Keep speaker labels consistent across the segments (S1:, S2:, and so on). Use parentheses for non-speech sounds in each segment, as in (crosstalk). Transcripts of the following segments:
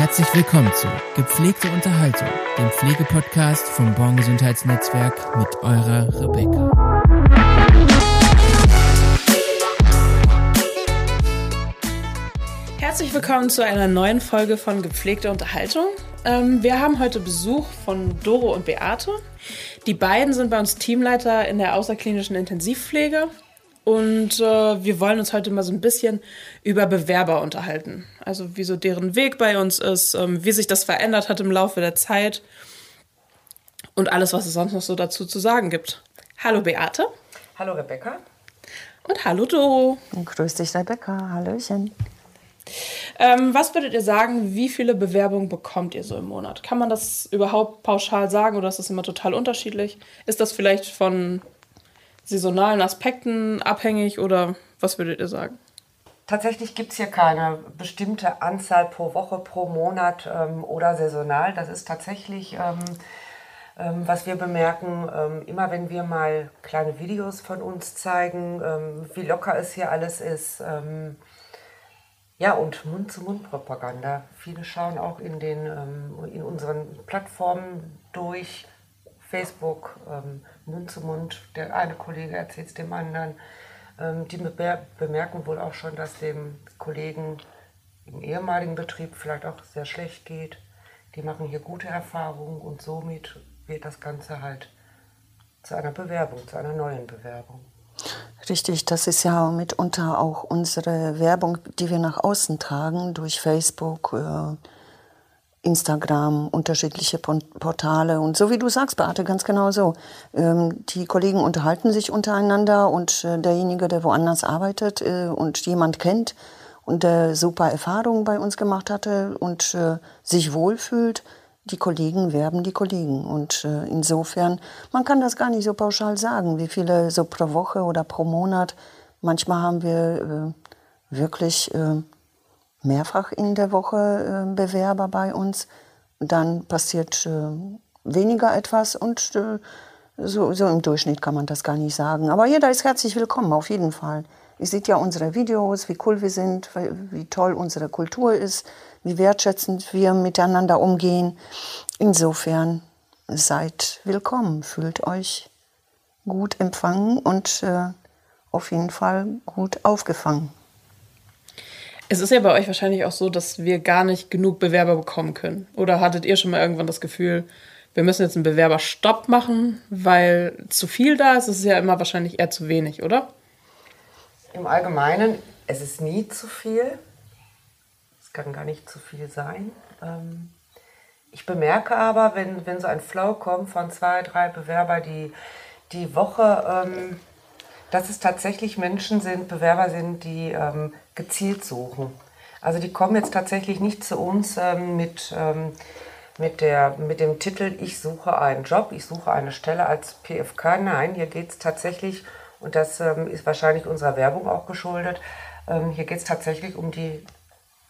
S1: Herzlich willkommen zu Gepflegte Unterhaltung, dem Pflegepodcast vom Born Gesundheitsnetzwerk mit eurer Rebecca.
S2: Herzlich willkommen zu einer neuen Folge von Gepflegte Unterhaltung. Ähm, wir haben heute Besuch von Doro und Beate. Die beiden sind bei uns Teamleiter in der außerklinischen Intensivpflege und äh, wir wollen uns heute mal so ein bisschen über Bewerber unterhalten. Also wie so deren Weg bei uns ist, ähm, wie sich das verändert hat im Laufe der Zeit und alles, was es sonst noch so dazu zu sagen gibt. Hallo Beate.
S3: Hallo Rebecca.
S2: Und hallo Doro.
S4: Und grüß dich Rebecca. Hallöchen.
S2: Ähm, was würdet ihr sagen, wie viele Bewerbungen bekommt ihr so im Monat? Kann man das überhaupt pauschal sagen oder ist das immer total unterschiedlich? Ist das vielleicht von saisonalen Aspekten abhängig oder was würdet ihr sagen?
S3: Tatsächlich gibt es hier keine bestimmte Anzahl pro Woche, pro Monat ähm, oder saisonal. Das ist tatsächlich, ähm, ähm, was wir bemerken, ähm, immer wenn wir mal kleine Videos von uns zeigen, ähm, wie locker es hier alles ist. Ähm, ja, und Mund-zu-Mund-Propaganda. Viele schauen auch in, den, in unseren Plattformen durch, Facebook, ähm, Mund zu Mund, der eine Kollege erzählt es dem anderen. Ähm, die bemerken wohl auch schon, dass dem Kollegen im ehemaligen Betrieb vielleicht auch sehr schlecht geht. Die machen hier gute Erfahrungen und somit wird das Ganze halt zu einer Bewerbung, zu einer neuen Bewerbung.
S4: Richtig, das ist ja mitunter auch unsere Werbung, die wir nach außen tragen durch Facebook. Äh Instagram, unterschiedliche Portale und so wie du sagst, Beate, ganz genau so. Ähm, die Kollegen unterhalten sich untereinander und äh, derjenige, der woanders arbeitet äh, und jemand kennt und der super Erfahrungen bei uns gemacht hatte und äh, sich wohlfühlt, die Kollegen werben die Kollegen. Und äh, insofern, man kann das gar nicht so pauschal sagen, wie viele so pro Woche oder pro Monat. Manchmal haben wir äh, wirklich äh, mehrfach in der Woche äh, Bewerber bei uns. Dann passiert äh, weniger etwas und äh, so, so im Durchschnitt kann man das gar nicht sagen. Aber jeder ist herzlich willkommen, auf jeden Fall. Ihr seht ja unsere Videos, wie cool wir sind, wie toll unsere Kultur ist, wie wertschätzend wir miteinander umgehen. Insofern seid willkommen, fühlt euch gut empfangen und äh, auf jeden Fall gut aufgefangen.
S2: Es ist ja bei euch wahrscheinlich auch so, dass wir gar nicht genug Bewerber bekommen können. Oder hattet ihr schon mal irgendwann das Gefühl, wir müssen jetzt einen Bewerberstopp machen, weil zu viel da ist? Es ist ja immer wahrscheinlich eher zu wenig, oder?
S3: Im Allgemeinen, es ist nie zu viel. Es kann gar nicht zu viel sein. Ähm, ich bemerke aber, wenn, wenn so ein Flow kommt von zwei, drei Bewerber die, die Woche, ähm, dass es tatsächlich Menschen sind, Bewerber sind, die ähm, gezielt suchen. Also die kommen jetzt tatsächlich nicht zu uns ähm, mit, ähm, mit, der, mit dem Titel, ich suche einen Job, ich suche eine Stelle als PFK. Nein, hier geht es tatsächlich, und das ähm, ist wahrscheinlich unserer Werbung auch geschuldet, ähm, hier geht es tatsächlich um die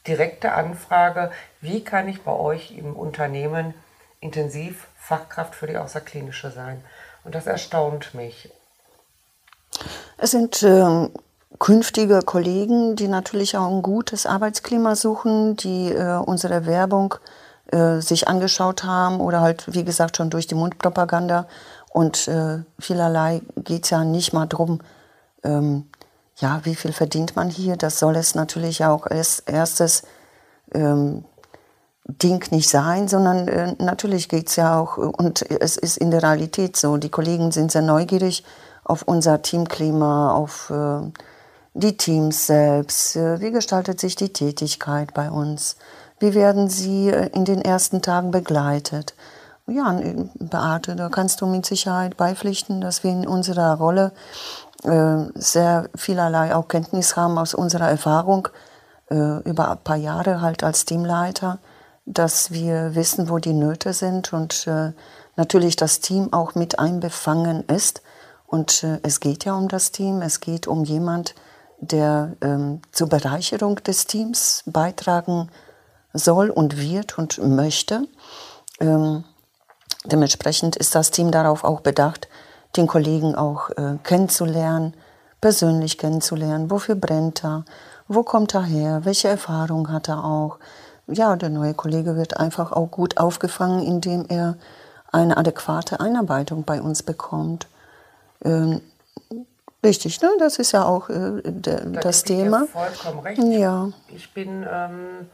S3: direkte Anfrage, wie kann ich bei euch im Unternehmen intensiv Fachkraft für die Außerklinische sein. Und das erstaunt mich.
S4: Es sind äh, künftige Kollegen, die natürlich auch ein gutes Arbeitsklima suchen, die äh, unsere Werbung äh, sich angeschaut haben oder halt, wie gesagt, schon durch die Mundpropaganda. Und äh, vielerlei geht es ja nicht mal darum, ähm, ja, wie viel verdient man hier. Das soll es natürlich auch als erstes ähm, Ding nicht sein, sondern äh, natürlich geht es ja auch, und es ist in der Realität so, die Kollegen sind sehr neugierig auf unser Teamklima, auf äh, die Teams selbst. Äh, wie gestaltet sich die Tätigkeit bei uns? Wie werden sie äh, in den ersten Tagen begleitet? Ja, Beate, da kannst du mit Sicherheit beipflichten, dass wir in unserer Rolle äh, sehr vielerlei auch Kenntnis haben aus unserer Erfahrung äh, über ein paar Jahre halt als Teamleiter, dass wir wissen, wo die Nöte sind und äh, natürlich das Team auch mit einbefangen ist und äh, es geht ja um das Team, es geht um jemand, der ähm, zur Bereicherung des Teams beitragen soll und wird und möchte. Ähm, dementsprechend ist das Team darauf auch bedacht, den Kollegen auch äh, kennenzulernen, persönlich kennenzulernen. Wofür brennt er? Wo kommt er her? Welche Erfahrung hat er auch? ja, der neue Kollege wird einfach auch gut aufgefangen, indem er eine adäquate Einarbeitung bei uns bekommt. Ähm, richtig, ne? Das ist ja auch äh, der,
S3: Da
S4: das Thema.
S3: Vollkommen recht.
S4: Ja.
S3: Ich bin ähm,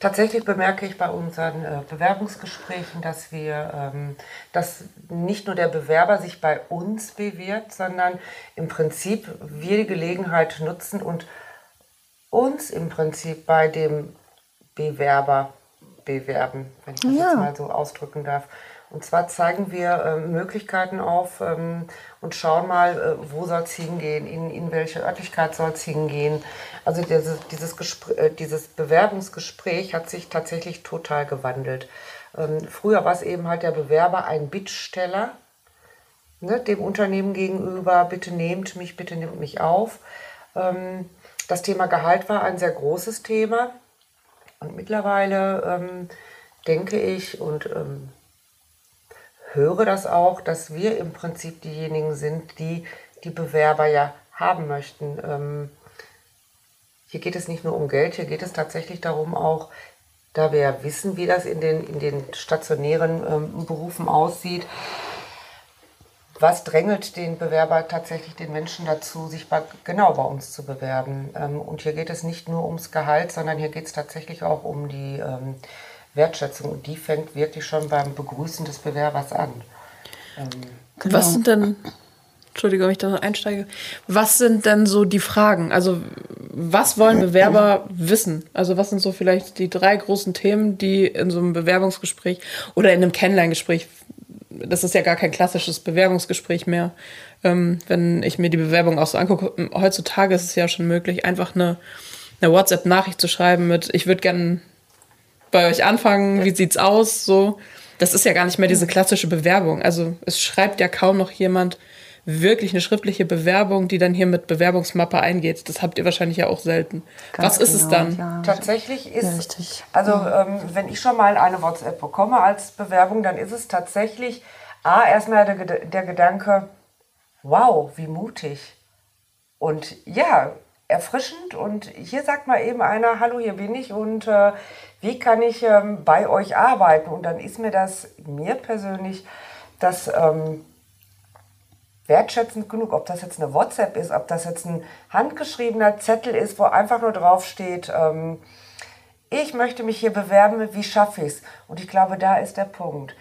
S3: tatsächlich bemerke ich bei unseren äh, Bewerbungsgesprächen, dass wir, ähm, dass nicht nur der Bewerber sich bei uns bewirbt, sondern im Prinzip wir die Gelegenheit nutzen und uns im Prinzip bei dem Bewerber bewerben, wenn ich das
S4: Ja.
S3: jetzt mal so ausdrücken darf. Und zwar zeigen wir ähm, Möglichkeiten auf ähm, und schauen mal, äh, wo soll es hingehen, in, in welche Örtlichkeit soll es hingehen. Also dieses, dieses, Gespr äh, dieses Bewerbungsgespräch hat sich tatsächlich total gewandelt. Ähm, früher war es eben halt der Bewerber ein Bittsteller, ne, dem Unternehmen gegenüber, bitte nehmt mich, bitte nehmt mich auf. Ähm, das Thema Gehalt war ein sehr großes Thema. Und mittlerweile ähm, denke ich und ähm, höre das auch, dass wir im Prinzip diejenigen sind, die die Bewerber ja haben möchten. Ähm, hier geht es nicht nur um Geld, hier geht es tatsächlich darum auch, da wir ja wissen, wie das in den, in den stationären ähm, Berufen aussieht, was drängelt den Bewerber tatsächlich den Menschen dazu, sich bei, genau bei uns zu bewerben? Ähm, und hier geht es nicht nur ums Gehalt, sondern hier geht es tatsächlich auch um die ähm, Wertschätzung. Und die fängt wirklich schon beim Begrüßen des Bewerbers an. Ähm,
S2: Was sind denn, Entschuldigung, wenn ich da noch einsteige, was sind denn so die Fragen? Also, was wollen Bewerber wissen? Also, was sind so vielleicht die drei großen Themen, die in so einem Bewerbungsgespräch oder in einem Kennenlerngespräch, das ist ja gar kein klassisches Bewerbungsgespräch mehr, ähm, wenn ich mir die Bewerbung auch so angucke, heutzutage ist es ja schon möglich, einfach eine, eine WhatsApp-Nachricht zu schreiben mit, ich würde gerne bei euch anfangen, wie sieht's aus, so. Das ist ja gar nicht mehr diese klassische Bewerbung. Also es schreibt ja kaum noch jemand wirklich eine schriftliche Bewerbung, die dann hier mit Bewerbungsmappe eingeht. Das habt ihr wahrscheinlich ja auch selten.
S4: Ganz
S2: Was ist es
S4: genau,
S2: dann?
S4: Ja.
S3: Tatsächlich ist,
S4: Ja, richtig.
S3: also ähm, wenn ich schon mal eine WhatsApp bekomme als Bewerbung, dann ist es tatsächlich A, erstmal der, der Gedanke, wow, wie mutig. Und ja, erfrischend. Und hier sagt mal eben einer, hallo, hier bin ich und äh, wie kann ich ähm, bei euch arbeiten? Und dann ist mir das, mir persönlich, das ähm, wertschätzend genug, ob das jetzt eine WhatsApp ist, ob das jetzt ein handgeschriebener Zettel ist, wo einfach nur drauf steht, ähm, ich möchte mich hier bewerben, wie schaffe ich es? Und ich glaube, da ist der Punkt.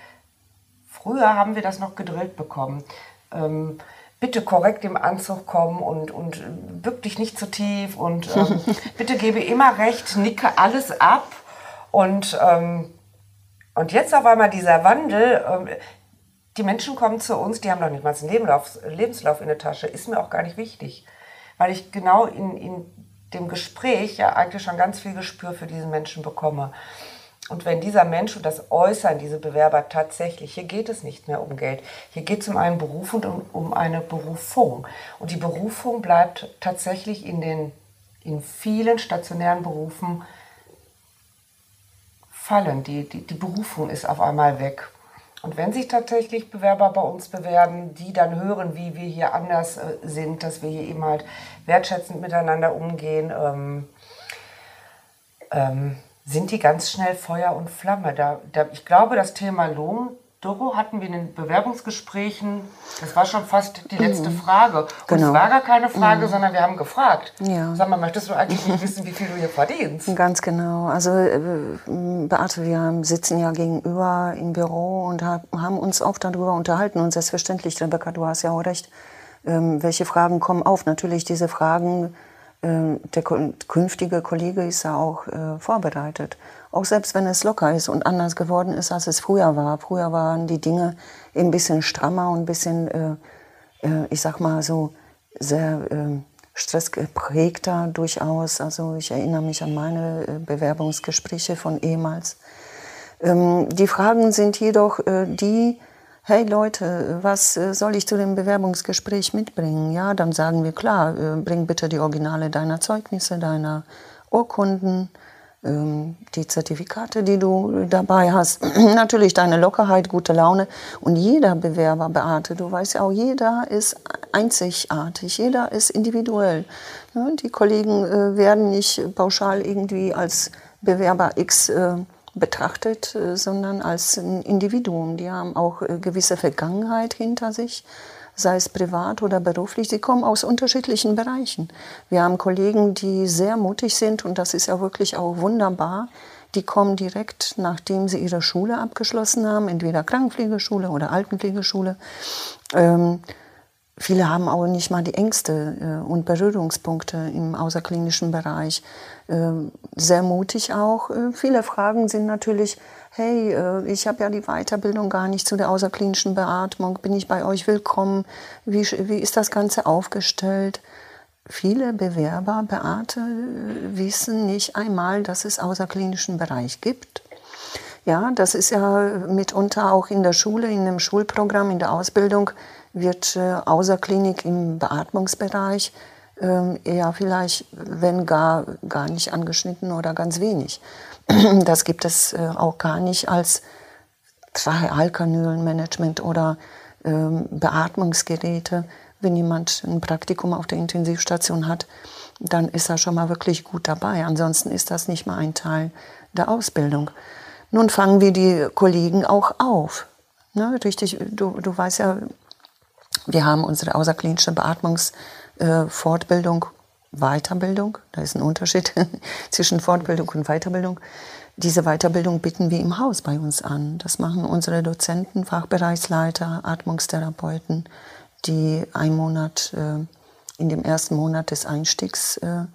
S3: Früher haben wir das noch gedrillt bekommen. Ähm, bitte korrekt im Anzug kommen und, und bück dich nicht zu tief und ähm, (laughs) bitte gebe immer recht, nicke alles ab. Und, ähm, und jetzt auf einmal dieser Wandel, ähm, die Menschen kommen zu uns, die haben noch nicht mal einen Lebenslauf, Lebenslauf in der Tasche, ist mir auch gar nicht wichtig. Weil ich genau in, in dem Gespräch ja eigentlich schon ganz viel Gespür für diesen Menschen bekomme. Und wenn dieser Mensch und das Äußern, diese Bewerber tatsächlich, hier geht es nicht mehr um Geld, hier geht es um einen Beruf und um, um eine Berufung. Und die Berufung bleibt tatsächlich in den in vielen stationären Berufen fallen. Die, die, die Berufung ist auf einmal weg. Und wenn sich tatsächlich Bewerber bei uns bewerben, die dann hören, wie wir hier anders äh, sind, dass wir hier eben halt wertschätzend miteinander umgehen, ähm, ähm, sind die ganz schnell Feuer und Flamme. Da, da, ich glaube, das Thema Lohn, Doro, hatten wir in den Bewerbungsgesprächen, das war schon fast die letzte Frage. Und
S4: Genau.
S3: es war gar keine Frage, sondern wir haben gefragt.
S4: Ja.
S3: Sag mal, möchtest du eigentlich nicht (laughs) wissen, wie viel du hier verdienst?
S4: Ganz genau. Also äh, Beate, wir sitzen ja gegenüber im Büro und hab, haben uns auch darüber unterhalten. Und selbstverständlich, Rebecca, du hast ja auch recht, ähm, welche Fragen kommen auf. Natürlich diese Fragen, der ko- künftige Kollege ist ja auch äh, vorbereitet. Auch selbst wenn es locker ist und anders geworden ist, als es früher war. Früher waren die Dinge ein bisschen strammer und ein bisschen, äh, äh, ich sag mal so, sehr äh, stressgeprägter durchaus. Also ich erinnere mich an meine äh, Bewerbungsgespräche von ehemals. Ähm, die Fragen sind jedoch äh, die, hey Leute, was äh, soll ich zu dem Bewerbungsgespräch mitbringen? Ja, dann sagen wir, klar, äh, bring bitte die Originale deiner Zeugnisse, deiner Urkunden, ähm, die Zertifikate, die du dabei hast. (clears throat) Natürlich deine Lockerheit, gute Laune. Und jeder Bewerber, Beate, du weißt ja auch, jeder ist einzigartig, jeder ist individuell. Die Kollegen äh, werden nicht pauschal irgendwie als Bewerber X betrachtet, äh, sondern als ein Individuum. Die haben auch äh, gewisse Vergangenheit hinter sich, sei es privat oder beruflich. Sie kommen aus unterschiedlichen Bereichen. Wir haben Kollegen, die sehr mutig sind und das ist ja wirklich auch wunderbar. Die kommen direkt, nachdem sie ihre Schule abgeschlossen haben, entweder Krankenpflegeschule oder Altenpflegeschule. Ähm, Viele haben auch nicht mal die Ängste äh, und Berührungspunkte im außerklinischen Bereich. Äh, sehr mutig auch. Äh, viele Fragen sind natürlich, hey, äh, ich habe ja die Weiterbildung gar nicht zu der außerklinischen Beatmung, bin ich bei euch willkommen? Wie, wie ist das Ganze aufgestellt? Viele Bewerber, Beate, wissen nicht einmal, dass es außerklinischen Bereich gibt. Ja, das ist ja mitunter auch in der Schule, in dem Schulprogramm, in der Ausbildung wird äh, außer Klinik im Beatmungsbereich äh, eher vielleicht, wenn gar, gar nicht angeschnitten oder ganz wenig. (clears throat) Das gibt es äh, auch gar nicht als Trachealkanülenmanagement oder ähm, Beatmungsgeräte. Wenn jemand ein Praktikum auf der Intensivstation hat, dann ist er schon mal wirklich gut dabei. Ansonsten ist das nicht mal ein Teil der Ausbildung. Nun fangen wir die Kollegen auch auf. Ne, richtig, du, du weißt ja, wir haben unsere außerklinische Beatmungsfortbildung, äh, Weiterbildung. Da ist ein Unterschied (laughs) zwischen Fortbildung und Weiterbildung. Diese Weiterbildung bieten wir im Haus bei uns an. Das machen unsere Dozenten, Fachbereichsleiter, Atmungstherapeuten, die einen Monat äh, in dem ersten Monat des Einstiegs äh,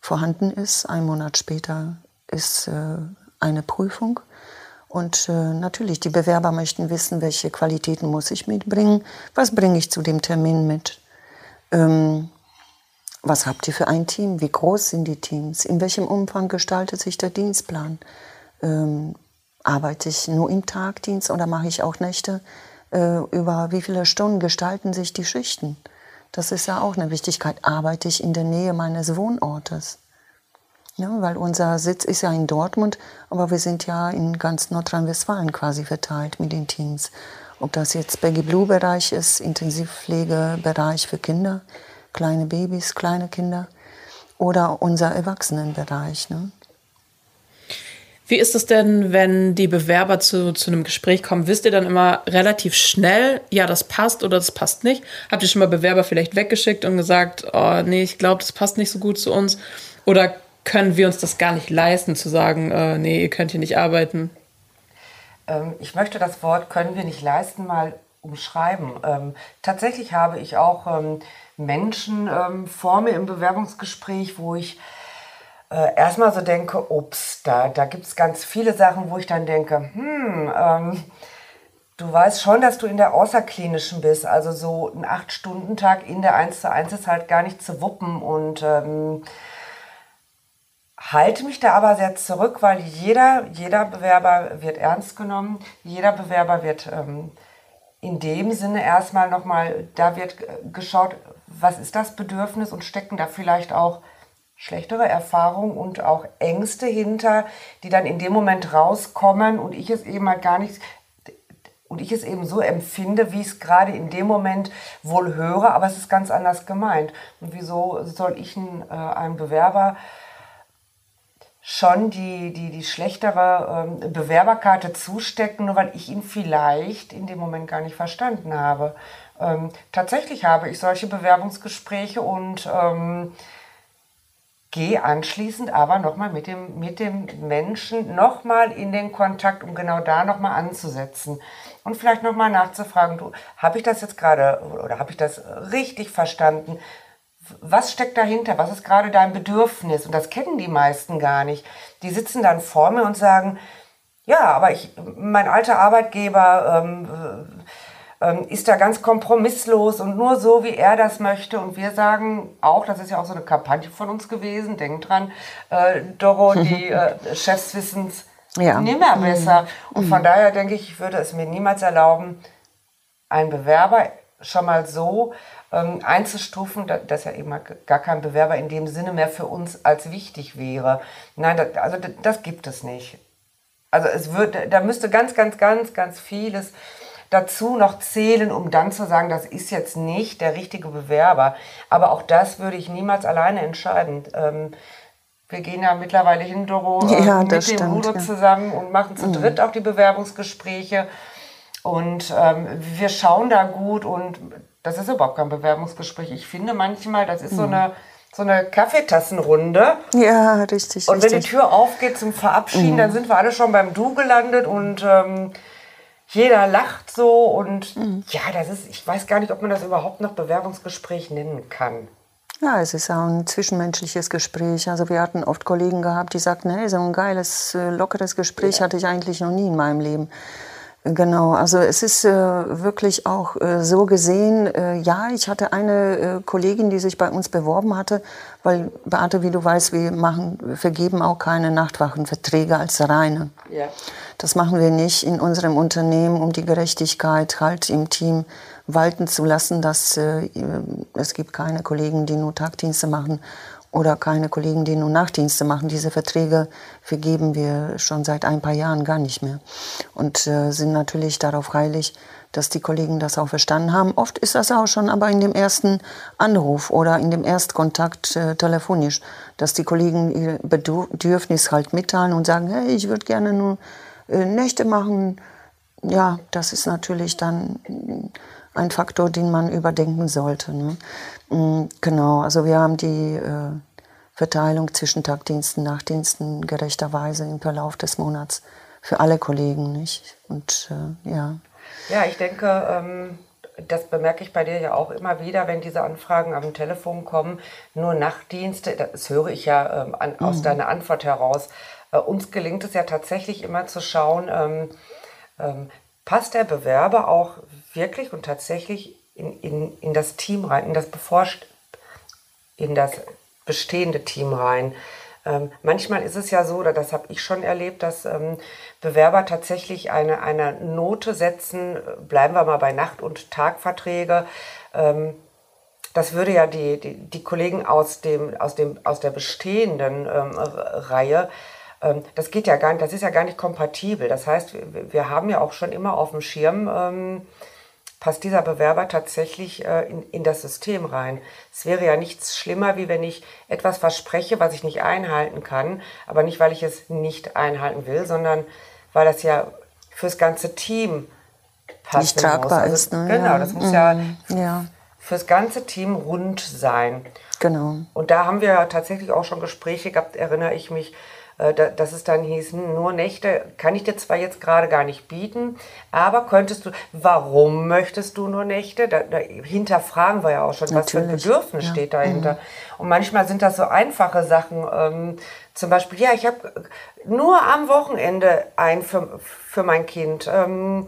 S4: vorhanden ist. Ein Monat später ist äh, eine Prüfung. Und äh, natürlich, die Bewerber möchten wissen, welche Qualitäten muss ich mitbringen, was bringe ich zu dem Termin mit, ähm, was habt ihr für ein Team, wie groß sind die Teams, in welchem Umfang gestaltet sich der Dienstplan, ähm, arbeite ich nur im Tagdienst oder mache ich auch Nächte, äh, über wie viele Stunden gestalten sich die Schichten. Das ist ja auch eine Wichtigkeit. Arbeite ich in der Nähe meines Wohnortes? Ja, weil unser Sitz ist ja in Dortmund, aber wir sind ja in ganz Nordrhein-Westfalen quasi verteilt mit den Teams. Ob das jetzt Baggy Blue Bereich ist, Intensivpflegebereich für Kinder, kleine Babys, kleine Kinder oder unser Erwachsenenbereich. Ne?
S2: Wie ist es denn, wenn die Bewerber zu, zu einem Gespräch kommen? Wisst ihr dann immer relativ schnell, ja, das passt oder das passt nicht? Habt ihr schon mal Bewerber vielleicht weggeschickt und gesagt, oh nee, ich glaube, das passt nicht so gut zu uns? Oder können wir uns das gar nicht leisten, zu sagen, äh, nee, ihr könnt hier nicht arbeiten?
S3: Ähm, ich möchte das Wort können wir nicht leisten mal umschreiben. Ähm, tatsächlich habe ich auch ähm, Menschen ähm, vor mir im Bewerbungsgespräch, wo ich äh, erstmal so denke, ups, da, da gibt es ganz viele Sachen, wo ich dann denke, hm, ähm, du weißt schon, dass du in der Außerklinischen bist. Also so ein Acht-Stunden-Tag in der 1 zu 1 ist halt gar nicht zu wuppen und ähm, halte mich da aber sehr zurück, weil jeder, jeder Bewerber wird ernst genommen, jeder Bewerber wird ähm, in dem Sinne erstmal nochmal, da wird geschaut, was ist das Bedürfnis und stecken da vielleicht auch schlechtere Erfahrungen und auch Ängste hinter, die dann in dem Moment rauskommen und ich es eben halt gar nicht und ich es eben so empfinde, wie ich es gerade in dem Moment wohl höre, aber es ist ganz anders gemeint. Und wieso soll ich einen, äh, einem Bewerber schon die, die, die schlechtere ähm, Bewerberkarte zustecken, nur weil ich ihn vielleicht in dem Moment gar nicht verstanden habe. Ähm, tatsächlich habe ich solche Bewerbungsgespräche und ähm, gehe anschließend aber nochmal mit dem, mit dem Menschen nochmal in den Kontakt, um genau da nochmal anzusetzen. Und vielleicht nochmal nachzufragen, du, habe ich das jetzt gerade oder habe ich das richtig verstanden? Was steckt dahinter? Was ist gerade dein Bedürfnis? Und das kennen die meisten gar nicht. Die sitzen dann vor mir und sagen, ja, aber ich, mein alter Arbeitgeber ähm, ähm, ist da ganz kompromisslos und nur so, wie er das möchte. Und wir sagen auch, das ist ja auch so eine Kampagne von uns gewesen, denk dran, äh, Doro, (laughs) die äh, Chefs wissen es ja. nimmer besser. Und von daher denke ich, ich würde es mir niemals erlauben, einen Bewerber schon mal so ähm, einzustufen, dass ja eben gar kein Bewerber in dem Sinne mehr für uns als wichtig wäre. Nein, das, also das gibt es nicht. Also es wird, da müsste ganz, ganz, ganz, ganz vieles dazu noch zählen, um dann zu sagen, das ist jetzt nicht der richtige Bewerber. Aber auch das würde ich niemals alleine entscheiden. Ähm, Wir gehen ja mittlerweile hin, Doro, äh,
S4: Ja,
S3: mit
S4: das
S3: dem
S4: stimmt,
S3: Udo
S4: ja.
S3: zusammen und machen zu dritt auch die Bewerbungsgespräche. Und ähm, wir schauen da gut und das ist überhaupt kein Bewerbungsgespräch. Ich finde manchmal, das ist so eine, so eine Kaffeetassenrunde.
S4: Ja, richtig.
S3: Und wenn die
S4: richtig.
S3: Tür aufgeht zum Verabschieden, dann sind wir alle schon beim Du gelandet und ähm, jeder lacht so. Und ja, das ist, ich weiß gar nicht, ob man das überhaupt noch Bewerbungsgespräch nennen kann.
S4: Ja, es ist auch ein zwischenmenschliches Gespräch. Also wir hatten oft Kollegen gehabt, die sagten, hey, so ein geiles, äh, lockeres Gespräch hatte ich eigentlich noch nie in meinem Leben. Genau, also es ist äh, wirklich auch äh, so gesehen, äh, ja, ich hatte eine äh, Kollegin, die sich bei uns beworben hatte, weil Beate, wie du weißt, wir machen, vergeben auch keine Nachtwachenverträge als reine.
S3: Ja.
S4: Das machen wir nicht in unserem Unternehmen, um die Gerechtigkeit halt im Team walten zu lassen, dass äh, es gibt keine Kollegen, die nur Tagdienste machen oder keine Kollegen, die nur Nachtdienste machen. Diese Verträge vergeben wir schon seit ein paar Jahren gar nicht mehr und äh, sind natürlich darauf heilig, dass die Kollegen das auch verstanden haben. Oft ist das auch schon aber in dem ersten Anruf oder in dem Erstkontakt äh, telefonisch, dass die Kollegen ihr Bedürfnis halt mitteilen und sagen, hey, ich würde gerne nur äh, Nächte machen. Ja, das ist natürlich dann ein Faktor, den man überdenken sollte. Ne? Mm, Genau, also wir haben die äh, Verteilung zwischen Tagdiensten, Nachtdiensten gerechterweise im Verlauf des Monats für alle Kollegen, nicht? Und äh, ja.
S3: Ja, ich denke, ähm, das bemerke ich bei dir ja auch immer wieder, wenn diese Anfragen am Telefon kommen, nur Nachtdienste, das höre ich ja ähm, an, aus deiner Antwort heraus. Äh, uns gelingt es ja tatsächlich immer zu schauen, ähm, ähm, passt der Bewerber auch wirklich und tatsächlich in, in, in das Team rein, in das bevorst in das bestehende Team rein. Ähm, manchmal ist es ja so, oder das habe ich schon erlebt, dass ähm, Bewerber tatsächlich eine, eine Note setzen, äh, bleiben wir mal bei Nacht- und Tagverträge. Ähm, das würde ja die, die, die Kollegen aus, dem, aus, dem, aus der bestehenden ähm, Reihe, ähm, das geht ja gar nicht, das ist ja gar nicht kompatibel. Das heißt, wir, wir haben ja auch schon immer auf dem Schirm, ähm, passt dieser Bewerber tatsächlich äh, in, in das System rein. Es wäre ja nichts schlimmer, wie wenn ich etwas verspreche, was ich nicht einhalten kann, aber nicht, weil ich es nicht einhalten will, sondern weil das ja fürs ganze Team passen
S4: Nicht tragbar
S3: muss.
S4: ist, ne?
S3: Genau,
S4: Ja.
S3: das muss ja
S4: Ja,
S3: fürs ganze Team rund sein.
S4: genau.
S3: Und da haben wir tatsächlich auch schon Gespräche gehabt, erinnere ich mich, dass es dann hieß, hm, nur Nächte kann ich dir zwar jetzt gerade gar nicht bieten, aber könntest du, warum möchtest du nur Nächte? Da, da hinterfragen wir ja auch schon, was für ein
S4: Natürlich,
S3: Bedürfnis
S4: ja. Mhm.
S3: steht dahinter. Und manchmal sind das so einfache Sachen, ähm, zum Beispiel, ja, ich habe nur am Wochenende ein für, für mein Kind. Ähm,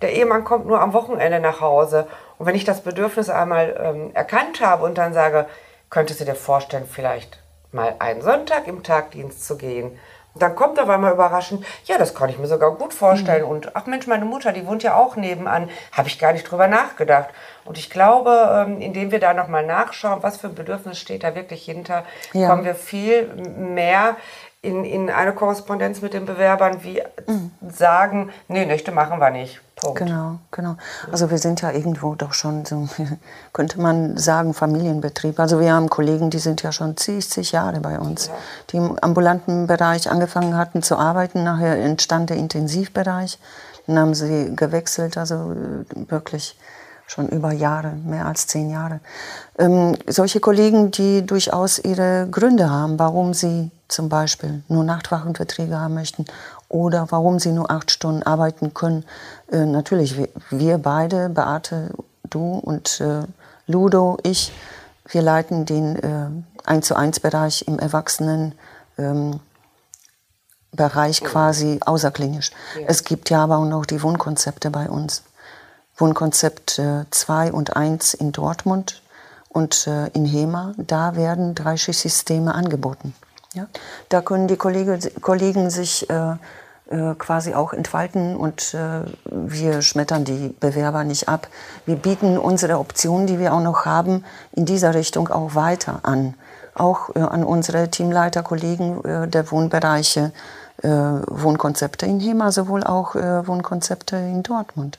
S3: der Ehemann kommt nur am Wochenende nach Hause. Und wenn ich das Bedürfnis einmal ähm, erkannt habe und dann sage, könntest du dir vorstellen, vielleicht mal einen Sonntag im Tagdienst zu gehen? Und dann kommt auf einmal überraschend, ja, das kann ich mir sogar gut vorstellen. Und ach Mensch, meine Mutter, die wohnt ja auch nebenan, habe ich gar nicht drüber nachgedacht. Und ich glaube, ähm, indem wir da nochmal nachschauen, was für ein Bedürfnis steht da wirklich hinter,
S4: Ja.
S3: kommen wir viel mehr in, in eine Korrespondenz mit den Bewerbern, wie sagen, nee, Nächte machen wir nicht. Punkt.
S4: Genau, genau. Also wir sind ja irgendwo doch schon so, (laughs) könnte man sagen, Familienbetrieb. Also wir haben Kollegen, die sind ja schon zig, zig Jahre bei uns, die im ambulanten Bereich angefangen hatten zu arbeiten. Nachher entstand der Intensivbereich. Dann haben sie gewechselt, also wirklich schon über Jahre, mehr als zehn Jahre. Ähm, solche Kollegen, die durchaus ihre Gründe haben, warum sie zum Beispiel nur Nachtwachenverträge haben möchten oder warum sie nur acht Stunden arbeiten können. Äh, natürlich, wir, wir beide, Beate, du und äh, Ludo, ich, wir leiten den äh, 1 zu 1 Bereich im Erwachsenen ähm, Bereich quasi außerklinisch. Es gibt ja aber auch noch die Wohnkonzepte bei uns. Wohnkonzept 2 und 1 in Dortmund und äh, in Hema, da werden Dreischichtsysteme angeboten. Ja? Da können die Kollege, Kollegen sich äh, äh, quasi auch entfalten und äh, wir schmettern die Bewerber nicht ab. Wir bieten unsere Optionen, die wir auch noch haben, in dieser Richtung auch weiter an. Auch äh, an unsere Teamleiter-Kollegen äh, der Wohnbereiche, äh, Wohnkonzepte in Hema, sowohl auch äh, Wohnkonzepte in Dortmund.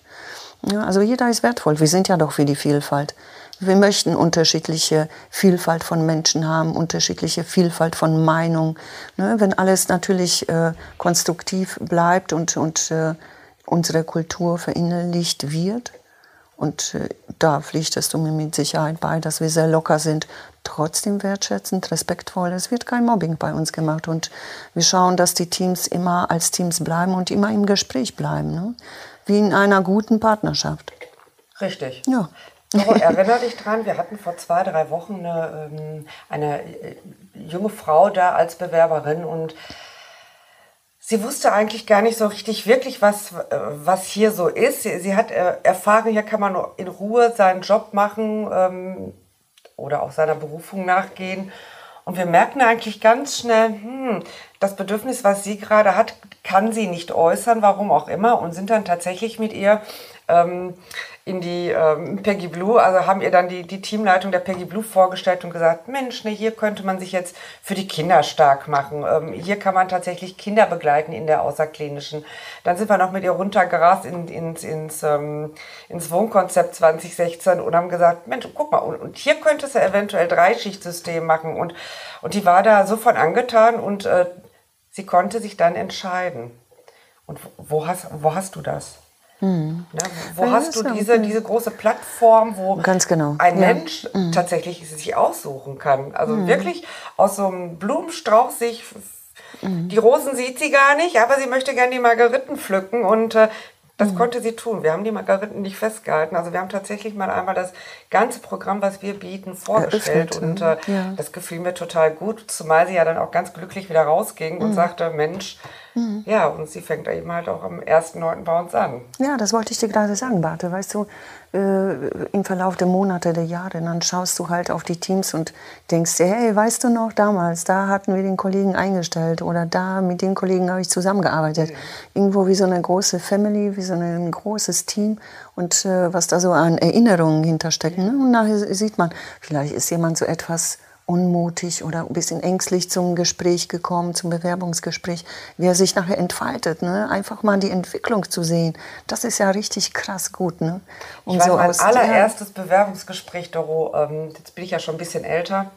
S4: Ja, also jeder ist wertvoll. Wir sind ja doch für die Vielfalt. Wir möchten unterschiedliche Vielfalt von Menschen haben, unterschiedliche Vielfalt von Meinungen. Ne? Wenn alles natürlich äh, konstruktiv bleibt und, und äh, unsere Kultur verinnerlicht wird, und äh, da pflichtest du mir mit Sicherheit bei, dass wir sehr locker sind, trotzdem wertschätzend, respektvoll. Es wird kein Mobbing bei uns gemacht und wir schauen, dass die Teams immer als Teams bleiben und immer im Gespräch bleiben, ne? Wie in einer guten Partnerschaft.
S3: Richtig.
S4: Ja.
S3: Doro, (laughs) erinnere dich dran, wir hatten vor zwei, drei Wochen eine, ähm, eine äh, junge Frau da als Bewerberin und sie wusste eigentlich gar nicht so richtig wirklich, was, äh, was hier so ist. Sie, sie hat äh, erfahren, hier kann man in Ruhe seinen Job machen ähm, oder auch seiner Berufung nachgehen. Und wir merken eigentlich ganz schnell, hm, das Bedürfnis, was sie gerade hat, kann sie nicht äußern, warum auch immer, und sind dann tatsächlich mit ihr ähm, in die ähm, Peggy Blue, also haben ihr dann die, die Teamleitung der Peggy Blue vorgestellt und gesagt, Mensch, ne, hier könnte man sich jetzt für die Kinder stark machen. Ähm, hier kann man tatsächlich Kinder begleiten in der außerklinischen. Dann sind wir noch mit ihr runtergerast in, ins, ins, ähm, ins Wohnkonzept 2016 und haben gesagt, Mensch, guck mal, und, und hier könntest du eventuell Dreischichtsystem machen. Und, und die war da so von angetan und äh, sie konnte sich dann entscheiden. Und wo hast, wo hast du das?
S4: Hm.
S3: Ne, wo ja, hast du diese, diese große Plattform, wo
S4: Ganz genau.
S3: ein
S4: ja.
S3: Mensch mhm. tatsächlich sich aussuchen kann? Also mhm. wirklich aus so einem Blumenstrauß sich, mhm. die Rosen sieht sie gar nicht, aber sie möchte gerne die Margeriten pflücken und äh, das konnte sie tun. Wir haben die Margariten nicht festgehalten. Also wir haben tatsächlich mal einmal das ganze Programm, was wir bieten, vorgestellt. Eröffnet, und äh, ja. das gefiel mir total gut, zumal sie ja dann auch ganz glücklich wieder rausging und sagte, Mensch, Mhm. Ja, und sie fängt eben halt auch am 1.9. bei uns an.
S4: Ja, das wollte ich dir gerade sagen, Barte. Weißt du, äh, im Verlauf der Monate, der Jahre, dann schaust du halt auf die Teams und denkst dir, hey, weißt du noch, damals, da hatten wir den Kollegen eingestellt oder da mit den Kollegen habe ich zusammengearbeitet. Mhm. Irgendwo wie so eine große Family, wie so ein großes Team und äh, was da so an Erinnerungen hinterstecken. Ne? Und nachher sieht man, vielleicht ist jemand so etwas unmutig oder ein bisschen ängstlich zum Gespräch gekommen, zum Bewerbungsgespräch, wie er sich nachher entfaltet. Ne? Einfach mal die Entwicklung zu sehen, das ist ja richtig krass gut. Ne?
S3: Und ich so mein aus, allererstes ja. Bewerbungsgespräch, Doro, ähm, jetzt bin ich ja schon ein bisschen älter,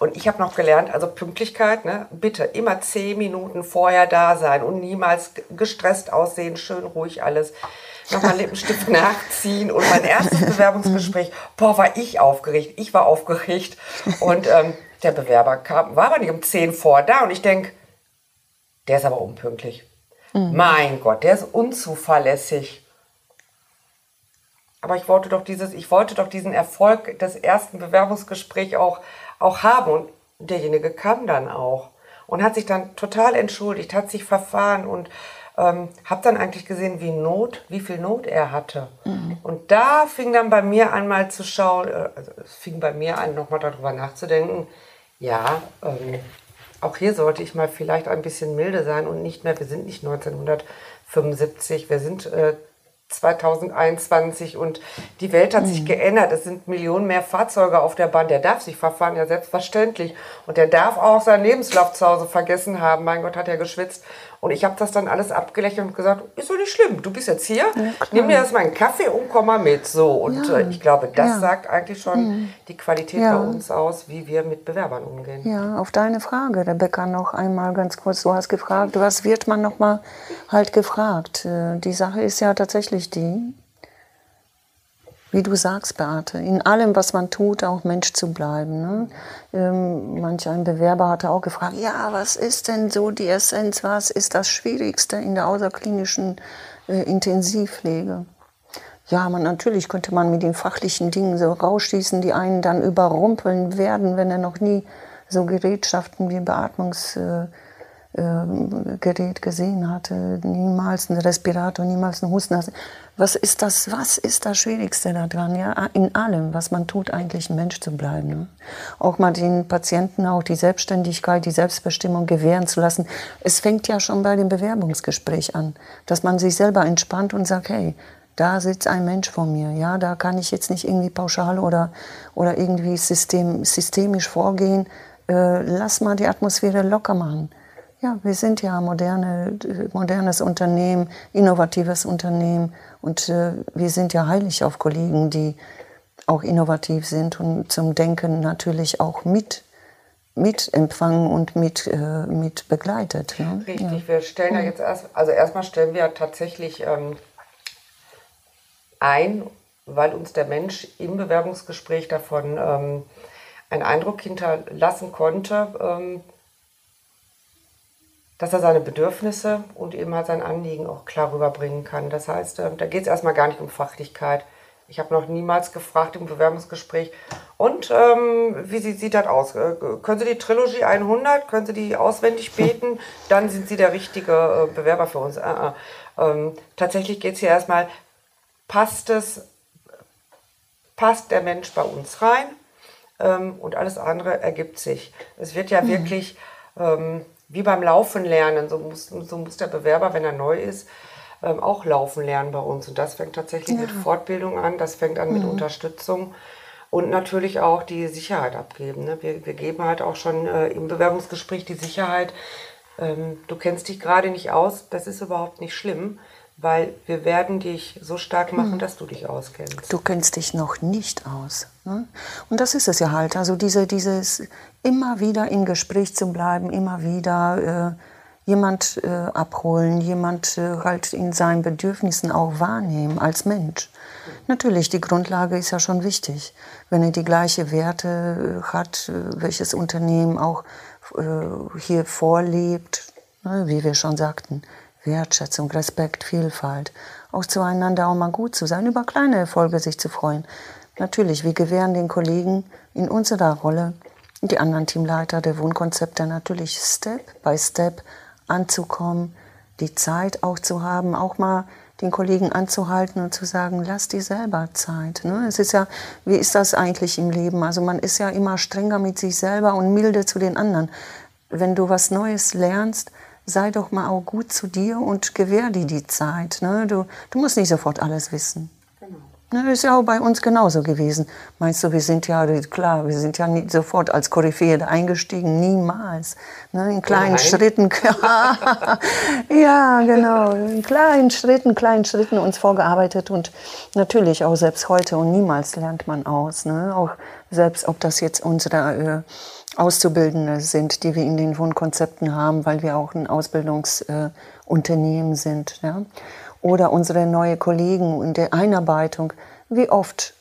S3: und ich habe noch gelernt, also Pünktlichkeit, ne? bitte immer zehn Minuten vorher da sein und niemals gestresst aussehen, schön ruhig alles nochmal Lippenstift nachziehen und mein erstes Bewerbungsgespräch, boah, war ich aufgeregt. Ich war aufgeregt und ähm, der Bewerber kam, war aber nicht um 10 vor da und ich denke, der ist aber unpünktlich. Mhm. Mein Gott, der ist unzuverlässig. Aber ich wollte doch dieses, ich wollte doch diesen Erfolg des ersten Bewerbungsgesprächs auch, auch haben und derjenige kam dann auch und hat sich dann total entschuldigt, hat sich verfahren und ähm, habe dann eigentlich gesehen, wie Not, wie viel Not er hatte. Mhm. Und da fing dann bei mir an, mal zu schauen, äh, also es fing bei mir an, nochmal darüber nachzudenken, ja, ähm, auch hier sollte ich mal vielleicht ein bisschen milde sein und nicht mehr, wir sind nicht 1975, wir sind äh, 2021 und die Welt hat mhm. sich geändert. Es sind Millionen mehr Fahrzeuge auf der Bahn. Der darf sich verfahren, ja selbstverständlich. Und der darf auch seinen Lebenslauf zu Hause vergessen haben. Mein Gott, hat er geschwitzt. Und ich habe das dann alles abgelächelt und gesagt, ist doch nicht schlimm, du bist jetzt hier, ja, nimm dir erstmal einen Kaffee und komm mal mit. So, und ja. äh, ich glaube, das ja. sagt eigentlich schon die Qualität bei uns aus, wie wir mit Bewerbern umgehen.
S4: Ja, auf deine Frage, Rebecca, noch einmal ganz kurz. Du hast gefragt, was wird man noch mal halt gefragt? Äh, die Sache ist ja tatsächlich die, wie du sagst, Beate, in allem, was man tut, auch Mensch zu bleiben. Ne? Ähm, manch ein Bewerber hatte auch gefragt, ja, was ist denn so die Essenz, was ist das Schwierigste in der außerklinischen äh, Intensivpflege? Ja, man, natürlich könnte man mit den fachlichen Dingen so rausschießen, die einen dann überrumpeln werden, wenn er noch nie so Gerätschaften wie Beatmungs... Äh, ähm, Gerät gesehen hatte, niemals einen Respirator, niemals einen Husten. Was ist das, was ist das Schwierigste daran? Ja, in allem, was man tut, eigentlich ein Mensch zu bleiben. Ne? Auch mal den Patienten auch die Selbstständigkeit, die Selbstbestimmung gewähren zu lassen. Es fängt ja schon bei dem Bewerbungsgespräch an, dass man sich selber entspannt und sagt, hey, da sitzt ein Mensch vor mir, ja, da kann ich jetzt nicht irgendwie pauschal oder, oder irgendwie system, systemisch vorgehen. Äh, lass mal die Atmosphäre locker machen. Ja, wir sind ja moderne, modernes Unternehmen, innovatives Unternehmen und äh, wir sind ja heilig auf Kollegen, die auch innovativ sind und zum Denken natürlich auch mit empfangen und mit, äh, mit begleitet.
S3: Ne? Richtig, ja. wir stellen ja jetzt erst, also erstmal stellen wir tatsächlich ähm, ein, weil uns der Mensch im Bewerbungsgespräch davon ähm, einen Eindruck hinterlassen konnte, ähm, dass er seine Bedürfnisse und eben halt sein Anliegen auch klar rüberbringen kann. Das heißt, äh, da geht es erstmal gar nicht um Fachlichkeit. Ich habe noch niemals gefragt im Bewerbungsgespräch, und ähm, wie sieht, sieht das aus? Äh, können Sie die Trilogie 100, können Sie die auswendig (laughs) beten? Dann sind Sie der richtige äh, Bewerber für uns. Äh, äh. ähm, tatsächlich geht es hier erstmal, passt es, passt der Mensch bei uns rein? Ähm, und alles andere ergibt sich. Es wird ja mhm. wirklich ähm, wie beim Laufen lernen, so muss, so muss der Bewerber, wenn er neu ist, ähm, auch laufen lernen bei uns. Und das fängt tatsächlich ja. mit Fortbildung an, das fängt an mit mhm. Unterstützung und natürlich auch die Sicherheit abgeben. Ne? Wir, wir geben halt auch schon äh, im Bewerbungsgespräch die Sicherheit, ähm, du kennst dich gerade nicht aus, das ist überhaupt nicht schlimm, weil wir werden dich so stark machen, hm. dass du dich auskennst.
S4: Du kennst dich noch nicht aus. Ne? Und das ist es ja halt. Also diese, dieses immer wieder in Gespräch zu bleiben, immer wieder äh, jemand äh, abholen, jemand äh, halt in seinen Bedürfnissen auch wahrnehmen als Mensch. Natürlich, die Grundlage ist ja schon wichtig. Wenn er die gleichen Werte äh, hat, äh, welches Unternehmen auch äh, hier vorlebt, ne, wie wir schon sagten, Wertschätzung, Respekt, Vielfalt, auch zueinander auch mal gut zu sein, über kleine Erfolge sich zu freuen. Natürlich, wir gewähren den Kollegen in unserer Rolle, die anderen Teamleiter der Wohnkonzepte natürlich Step by Step anzukommen, die Zeit auch zu haben, auch mal den Kollegen anzuhalten und zu sagen, lass dir selber Zeit. Ne? Es ist ja, wie ist das eigentlich im Leben? Also man ist ja immer strenger mit sich selber und milde zu den anderen. Wenn du was Neues lernst, sei doch mal auch gut zu dir und gewähr dir die Zeit. Ne? Du, du musst nicht sofort alles wissen. Ne, ist ja auch bei uns genauso gewesen. Meinst du, wir sind ja, klar, wir sind ja nicht sofort als Koryphäe eingestiegen, niemals. Ne, in kleinen Nein. Schritten, (laughs) ja, genau, in kleinen Schritten, kleinen Schritten uns vorgearbeitet und natürlich auch selbst heute und niemals lernt man aus. Ne? Auch selbst, ob das jetzt unsere äh, Auszubildende sind, die wir in den Wohnkonzepten haben, weil wir auch ein Ausbildungsunternehmen äh, sind. Ja? Oder unsere neuen Kollegen in der Einarbeitung. Wie oft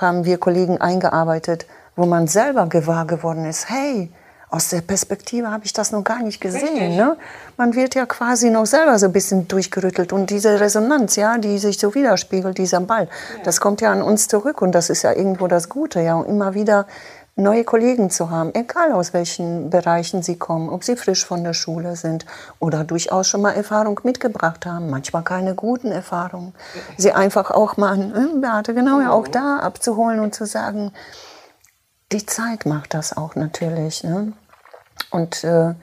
S4: haben wir Kollegen eingearbeitet, wo man selber gewahr geworden ist, hey, aus der Perspektive habe ich das noch gar nicht gesehen. Ne? Man wird ja quasi noch selber so ein bisschen durchgerüttelt und diese Resonanz, ja, die sich so widerspiegelt, dieser Ball, ja. das kommt ja an uns zurück und das ist ja irgendwo das Gute, ja, und immer wieder neue Kollegen zu haben, egal aus welchen Bereichen sie kommen, ob sie frisch von der Schule sind oder durchaus schon mal Erfahrung mitgebracht haben, manchmal keine guten Erfahrungen. Sie einfach auch mal, äh, Beate, genau, ja, auch da abzuholen und zu sagen, die Zeit macht das auch natürlich. Ne? Und äh,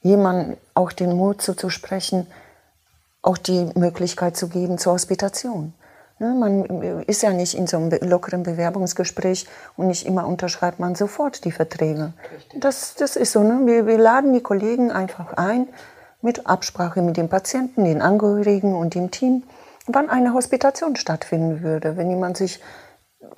S4: jemandem auch den Mut zuzusprechen, auch die Möglichkeit zu geben zur Hospitation. Ne, man ist ja nicht in so einem lockeren Bewerbungsgespräch und nicht immer unterschreibt man sofort die Verträge. Das, das ist so. Ne? Wir, wir laden die Kollegen einfach ein, mit Absprache mit dem Patienten, den Angehörigen und dem Team, wann eine Hospitation stattfinden würde. Wenn jemand sich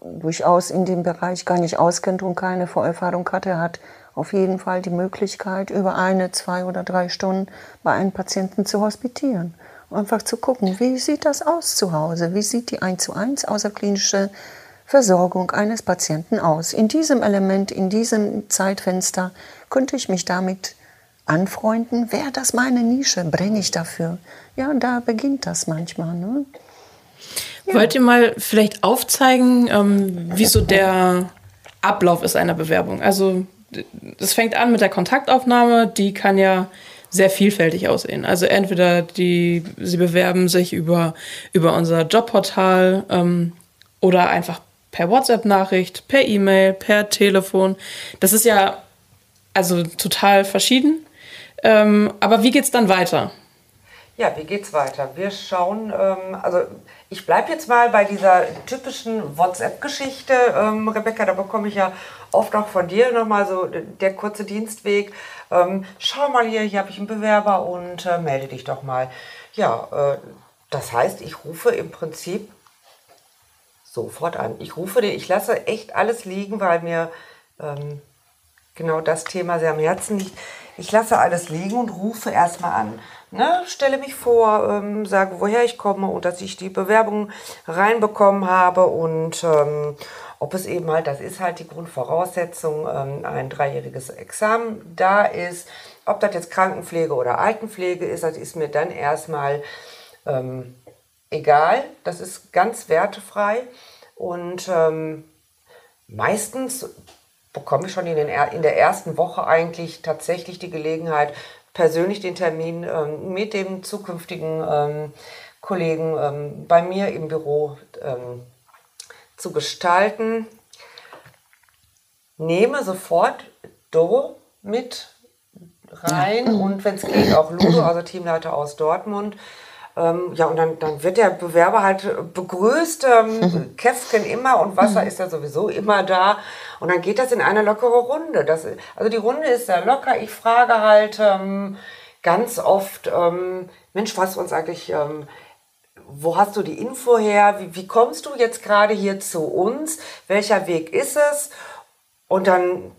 S4: durchaus in dem Bereich gar nicht auskennt und keine Vorerfahrung hatte, hat auf jeden Fall die Möglichkeit, über eine, zwei oder drei Stunden bei einem Patienten zu hospitieren einfach zu gucken, wie sieht das aus zu Hause? Wie sieht die 1 zu 1 außerklinische Versorgung eines Patienten aus? In diesem Element, in diesem Zeitfenster könnte ich mich damit anfreunden. Wäre das meine Nische? Brenne ich dafür? Ja, da beginnt das manchmal. Ne?
S2: Ja. Wollt ihr mal vielleicht aufzeigen, ähm, wie der Ablauf ist einer Bewerbung? Also es fängt an mit der Kontaktaufnahme, die kann ja sehr vielfältig aussehen. Also entweder die, sie bewerben sich über, über unser Jobportal ähm, oder einfach per WhatsApp-Nachricht, per E-Mail, per Telefon. Das ist ja also total verschieden. Ähm, aber wie geht's dann weiter?
S3: Ja, wie geht's weiter? Wir schauen, ähm, also ich bleibe jetzt mal bei dieser typischen WhatsApp-Geschichte. Ähm, Rebecca, da bekomme ich ja oft auch von dir nochmal so der kurze Dienstweg. Ähm, schau mal hier, hier habe ich einen Bewerber und äh, melde dich doch mal. Ja, äh, das heißt, ich rufe im Prinzip sofort an. Ich rufe den, ich lasse echt alles liegen, weil mir ähm, genau das Thema sehr am Herzen liegt. Ich lasse alles liegen und rufe erstmal an. Ne, stelle mich vor, ähm, sage, woher ich komme und dass ich die Bewerbung reinbekommen habe und ähm, ob es eben halt, das ist halt die Grundvoraussetzung, ähm, ein dreijähriges Examen da ist. Ob das jetzt Krankenpflege oder Altenpflege ist, das ist mir dann erstmal ähm, egal. Das ist ganz wertefrei und ähm, meistens bekomme ich schon in, den, in der ersten Woche eigentlich tatsächlich die Gelegenheit, persönlich den Termin ähm, mit dem zukünftigen ähm, Kollegen ähm, bei mir im Büro ähm, zu gestalten. Nehme sofort Do mit rein ja. und wenn es geht auch Ludo, also Teamleiter aus Dortmund. Ähm, ja, und dann, dann wird der Bewerber halt begrüßt, ähm. (laughs) Käfken immer und Wasser mhm. ist ja sowieso immer da. Und dann geht das in eine lockere Runde. Das, also die Runde ist sehr locker. Ich frage halt ähm, ganz oft, ähm, Mensch, was uns eigentlich, ähm, wo hast du die Info her? Wie, wie kommst du jetzt gerade hier zu uns? Welcher Weg ist es? Und dann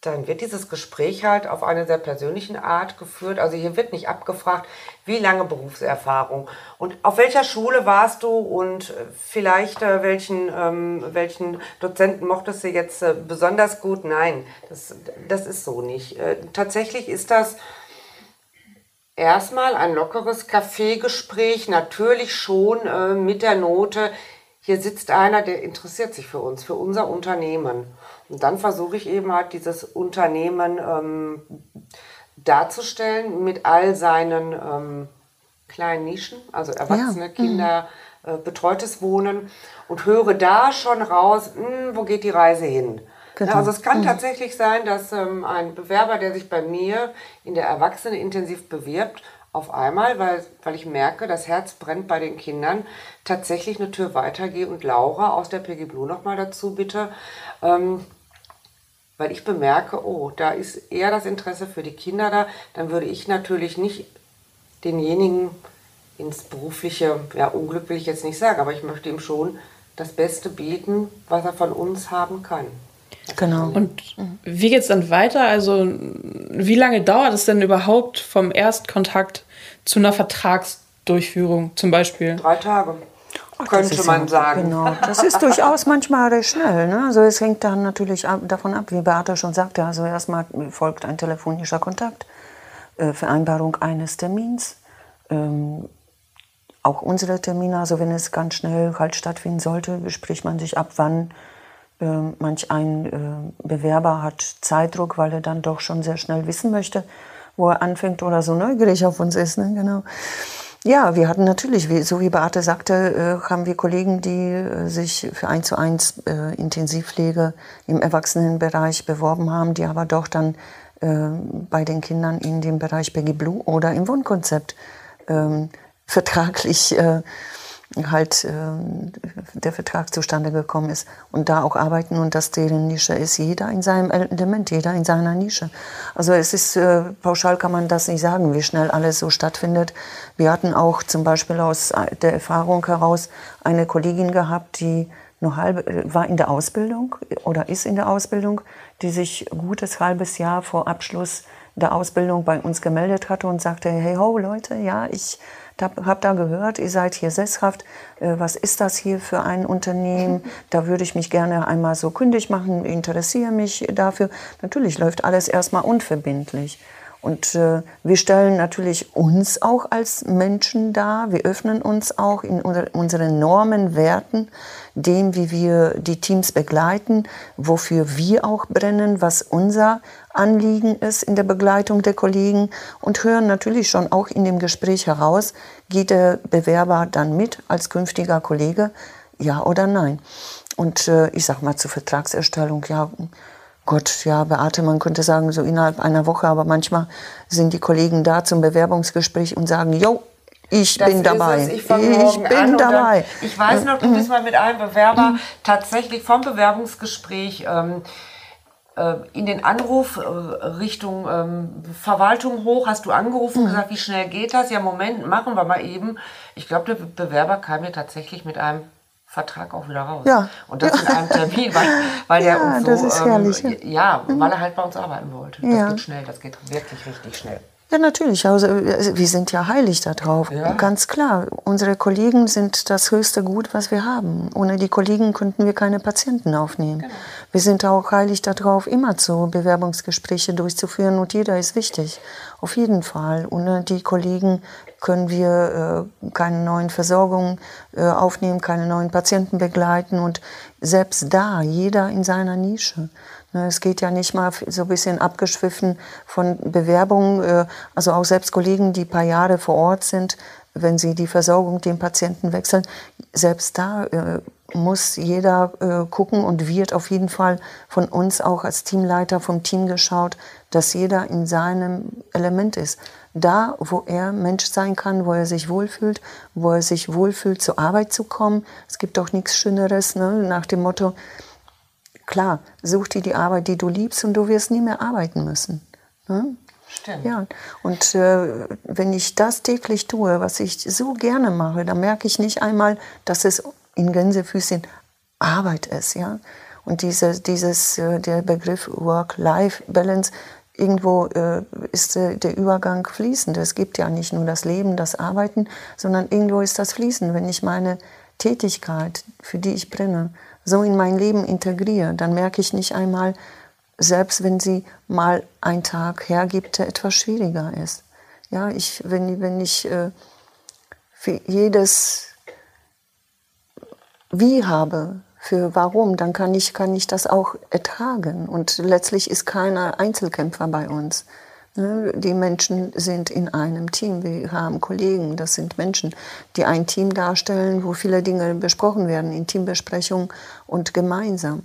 S3: dann wird dieses Gespräch halt auf eine sehr persönliche Art geführt. Also hier wird nicht abgefragt, wie lange Berufserfahrung und auf welcher Schule warst du und äh, vielleicht äh, welchen, ähm, welchen Dozenten mochtest du jetzt äh, besonders gut. Nein, das, das ist so nicht. Äh, tatsächlich ist das erstmal ein lockeres Kaffeegespräch, natürlich schon äh, mit der Note, hier sitzt einer, der interessiert sich für uns, für unser Unternehmen. Und dann versuche ich eben halt dieses Unternehmen ähm, darzustellen mit all seinen ähm, kleinen Nischen, also Erwachsene, ja. Kinder, mhm. äh, betreutes Wohnen und höre da schon raus, mh, hm, wo geht die Reise hin. Genau. Also es kann mhm. tatsächlich sein, dass ähm, ein Bewerber, der sich bei mir in der Erwachsene intensiv bewirbt, auf einmal, weil, weil ich merke, das Herz brennt bei den Kindern, tatsächlich eine Tür weitergehe und Laura aus der PG Blue nochmal dazu bitte. Ähm, weil ich bemerke, oh, da ist eher das Interesse für die Kinder da, dann würde ich natürlich nicht denjenigen ins berufliche, ja, Unglück will ich jetzt nicht sagen, aber ich möchte ihm schon das Beste bieten, was er von uns haben kann.
S2: Genau. Und wie geht es dann weiter? Also, wie lange dauert es denn überhaupt vom Erstkontakt zu einer Vertragsdurchführung zum Beispiel?
S3: Drei Tage. Ach, könnte man ja, sagen.
S4: Genau, (laughs) das ist durchaus manchmal recht schnell. Ne? Also es hängt dann natürlich ab, davon ab, wie Beate schon sagte. Also erstmal folgt ein telefonischer Kontakt, äh, Vereinbarung eines Termins. Ähm, auch unsere Termine, also wenn es ganz schnell halt stattfinden sollte, bespricht man sich ab, wann äh, manch ein äh, Bewerber hat Zeitdruck, weil er dann doch schon sehr schnell wissen möchte, wo er anfängt oder so neugierig auf uns ist. Ne? Genau. Ja, wir hatten natürlich, so wie Beate sagte, äh, haben wir Kollegen, die äh, sich für 1 zu 1 äh, Intensivpflege im Erwachsenenbereich beworben haben, die aber doch dann bei den Kindern in dem Bereich Baggy Blue oder im Wohnkonzept ähm, (laughs) vertraglich halt äh, der Vertrag zustande gekommen ist und da auch arbeiten und dass deren Nische ist, jeder in seinem Element, jeder in seiner Nische. Also es ist, äh, pauschal kann man das nicht sagen, wie schnell alles so stattfindet. Wir hatten auch zum Beispiel aus der Erfahrung heraus eine Kollegin gehabt, die nur halbe, äh, war in der Ausbildung oder ist in der Ausbildung, die sich gutes halbes Jahr vor Abschluss der Ausbildung bei uns gemeldet hatte und sagte, hey ho Leute, ja, ich habe da gehört, ihr seid hier sesshaft. Äh, was ist das hier für ein Unternehmen? (laughs) Da würde ich mich gerne einmal so kündig machen, interessiere mich dafür. Natürlich läuft alles erstmal unverbindlich. Und äh, wir stellen natürlich uns auch als Menschen dar. Wir öffnen uns auch in unser, unseren Normen, Werten, dem, wie wir die Teams begleiten, wofür wir auch brennen, was unser Anliegen ist in der Begleitung der Kollegen und hören natürlich schon auch in dem Gespräch heraus, geht der Bewerber dann mit als künftiger Kollege, ja oder nein. Und äh, ich sag mal zur Vertragserstellung, ja, Gott, ja, Beate, man könnte sagen, so innerhalb einer Woche, aber manchmal sind die Kollegen da zum Bewerbungsgespräch und sagen, jo, ich das bin dabei.
S3: Ich, ich bin dabei. Ich weiß noch, du bist mal mit einem Bewerber tatsächlich vom Bewerbungsgespräch ähm, äh, in den Anruf äh, Richtung ähm, Verwaltung hoch. Hast du angerufen und mhm. gesagt, wie schnell geht das? Ja, Moment, machen wir mal eben. Ich glaube, der Bewerber kam mir tatsächlich mit einem Vertrag auch wieder raus.
S4: Ja.
S3: Und das in einem Termin, weil, weil er
S4: Ja,
S3: uns so,
S4: das ist herrlich, ja.
S3: ähm, ja, weil er halt bei uns arbeiten wollte. Das
S4: Ja.
S3: geht schnell, das geht wirklich richtig schnell.
S4: Ja, natürlich. Also, äh, wir sind ja heilig darauf.
S3: Ja.
S4: Ganz klar. Unsere Kollegen sind das höchste Gut, was wir haben. Ohne die Kollegen könnten wir keine Patienten aufnehmen. Wir sind auch heilig darauf, immer zu Bewerbungsgespräche durchzuführen und jeder ist wichtig. Auf jeden Fall. Ohne die Kollegen können wir äh, keine neuen Versorgungen äh, aufnehmen, keine neuen Patienten begleiten und selbst da, jeder in seiner Nische. Ne, Es geht ja nicht mal so ein bisschen abgeschwiffen von Bewerbungen, äh, also auch selbst Kollegen, die ein paar Jahre vor Ort sind, wenn sie die Versorgung dem Patienten wechseln, selbst da äh, muss jeder äh, gucken und wird auf jeden Fall von uns auch als Teamleiter vom Team geschaut, dass jeder in seinem Element ist. Da, wo er Mensch sein kann, wo er sich wohlfühlt, wo er sich wohlfühlt, zur Arbeit zu kommen. Es gibt doch nichts Schöneres, ne? nach dem Motto, klar, such dir die Arbeit, die du liebst und du wirst nie mehr arbeiten müssen. Ne?
S3: Stimmt.
S4: Ja, und äh, wenn ich das täglich tue, was ich so gerne mache, dann merke ich nicht einmal, dass es in Gänsefüßchen Arbeit ist. Ja? Und diese, dieses, äh, der Begriff Work-Life-Balance, irgendwo äh, ist äh, der Übergang fließend. Es gibt ja nicht nur das Leben, das Arbeiten, sondern irgendwo ist das fließend. Wenn ich meine Tätigkeit, für die ich brenne, so in mein Leben integriere, dann merke ich nicht einmal, selbst wenn sie mal einen Tag hergibt, der etwas schwieriger ist. Ja, ich, wenn, wenn ich äh, für jedes Wie habe, für warum, dann kann ich, kann ich das auch ertragen. Und letztlich ist keiner Einzelkämpfer bei uns. Ne, Die Menschen sind in einem Team. Wir haben Kollegen, das sind Menschen, die ein Team darstellen, wo viele Dinge besprochen werden, in Teambesprechungen und gemeinsam.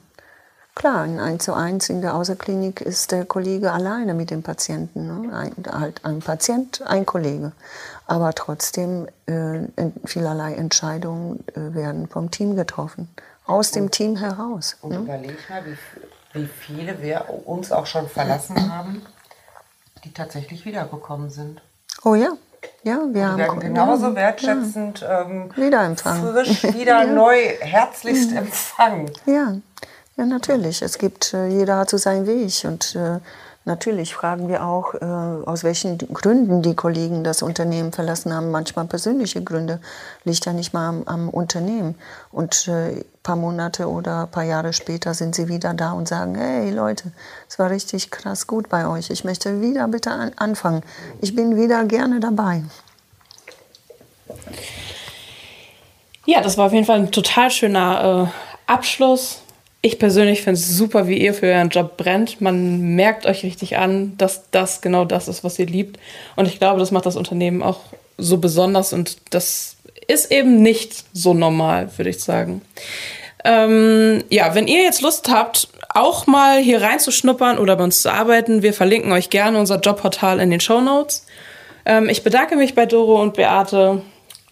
S4: Klar, in 1 zu 1 in der Außerklinik ist der Kollege alleine mit dem Patienten. Ne? Ein, halt ein Patient, ein Kollege. Aber trotzdem, äh, vielerlei Entscheidungen äh, werden vom Team getroffen. Aus dem Team heraus.
S3: Und
S4: Ne?
S3: überleg mal, wie, wie viele wir uns auch schon verlassen (clears throat) haben, die tatsächlich wiedergekommen sind.
S4: Oh ja, ja, wir
S3: Die
S4: haben
S3: werden genauso
S4: ja,
S3: wertschätzend, ähm,
S4: Wiederempfangen.
S3: frisch, (laughs) wieder neu, herzlichst
S4: Mhm.
S3: empfangen.
S4: Ja, ja, natürlich. Es gibt, äh, jeder hat so seinen Weg. Und äh, natürlich fragen wir auch, äh, aus welchen Gründen die Kollegen das Unternehmen verlassen haben. Manchmal persönliche Gründe. Liegt ja nicht mal am, am Unternehmen. Und ein äh, paar Monate oder ein paar Jahre später sind sie wieder da und sagen, hey Leute, es war richtig krass gut bei euch. Ich möchte wieder bitte an, anfangen. Ich bin wieder gerne dabei.
S2: Ja, das war auf jeden Fall ein total schöner äh, Abschluss. Ich persönlich finde es super, wie ihr für euren Job brennt. Man merkt euch richtig an, dass das genau das ist, was ihr liebt. Und ich glaube, das macht das Unternehmen auch so besonders und das ist eben nicht so normal, würde ich sagen. Ähm, ja, wenn ihr jetzt Lust habt, auch mal hier reinzuschnuppern oder bei uns zu arbeiten, wir verlinken euch gerne unser Jobportal in den Show Notes. Ähm, ich bedanke mich bei Doro und Beate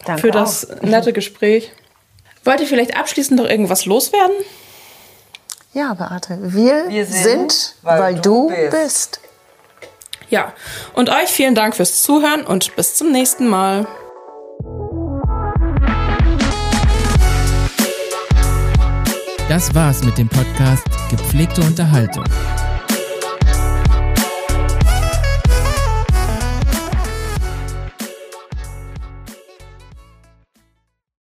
S4: Danke
S2: für das nette Gespräch. Wollt ihr vielleicht abschließend noch irgendwas loswerden?
S4: Ja, Beate, wir,
S3: Wir
S4: sind,
S3: sind,
S4: weil,
S3: weil
S4: du
S3: du bist.
S4: bist.
S2: Ja, und euch vielen Dank fürs Zuhören und bis zum nächsten Mal.
S1: Das war's mit dem Podcast Gepflegte Unterhaltung.